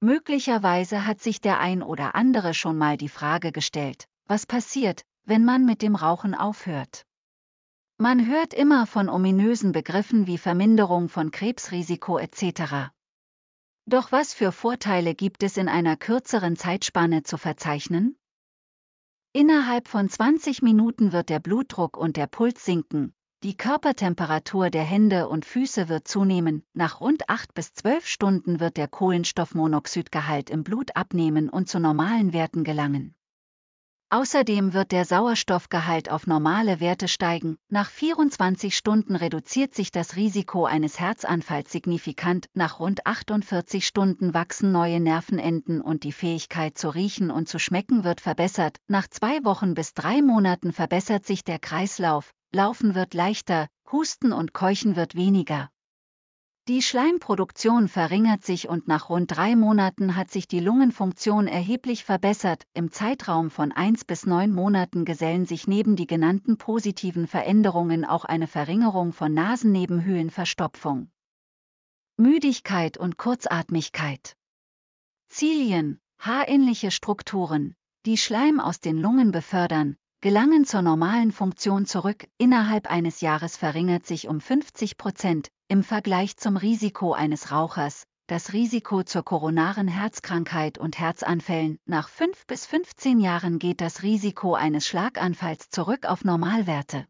Möglicherweise hat sich der ein oder andere schon mal die Frage gestellt, was passiert, wenn man mit dem Rauchen aufhört. Man hört immer von ominösen Begriffen wie Verminderung von Krebsrisiko etc. Doch was für Vorteile gibt es in einer kürzeren Zeitspanne zu verzeichnen? Innerhalb von 20 Minuten wird der Blutdruck und der Puls sinken, die Körpertemperatur der Hände und Füße wird zunehmen, nach rund 8 bis 12 Stunden wird der Kohlenstoffmonoxidgehalt im Blut abnehmen und zu normalen Werten gelangen. Außerdem wird der Sauerstoffgehalt auf normale Werte steigen. Nach 24 Stunden reduziert sich das Risiko eines Herzanfalls signifikant. Nach rund 48 Stunden wachsen neue Nervenenden und die Fähigkeit zu riechen und zu schmecken wird verbessert. Nach zwei Wochen bis drei Monaten verbessert sich der Kreislauf. Laufen wird leichter, Husten und Keuchen wird weniger. Die Schleimproduktion verringert sich und nach rund drei Monaten hat sich die Lungenfunktion erheblich verbessert. Im Zeitraum von eins bis neun Monaten gesellen sich neben die genannten positiven Veränderungen auch eine Verringerung von Nasennebenhöhlenverstopfung. Müdigkeit und Kurzatmigkeit. Zilien, haarähnliche Strukturen, die Schleim aus den Lungen befördern, gelangen zur normalen Funktion zurück. Innerhalb eines Jahres verringert sich um 50 Prozent im Vergleich zum Risiko eines Rauchers, das Risiko zur koronaren Herzkrankheit und Herzanfällen, nach 5 bis 15 Jahren geht das Risiko eines Schlaganfalls zurück auf Normalwerte.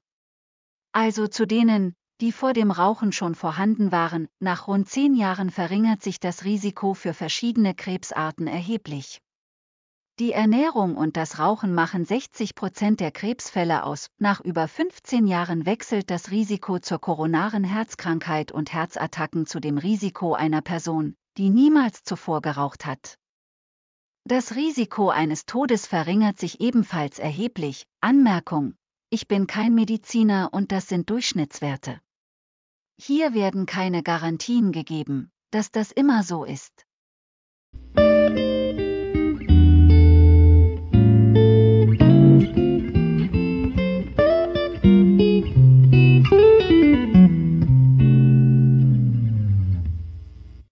Also zu denen, die vor dem Rauchen schon vorhanden waren, nach rund 10 Jahren verringert sich das Risiko für verschiedene Krebsarten erheblich. Die Ernährung und das Rauchen machen 60 Prozent der Krebsfälle aus. Nach über 15 Jahren wechselt das Risiko zur koronaren Herzkrankheit und Herzattacken zu dem Risiko einer Person, die niemals zuvor geraucht hat. Das Risiko eines Todes verringert sich ebenfalls erheblich. Anmerkung. Ich bin kein Mediziner und das sind Durchschnittswerte. Hier werden keine Garantien gegeben, dass das immer so ist.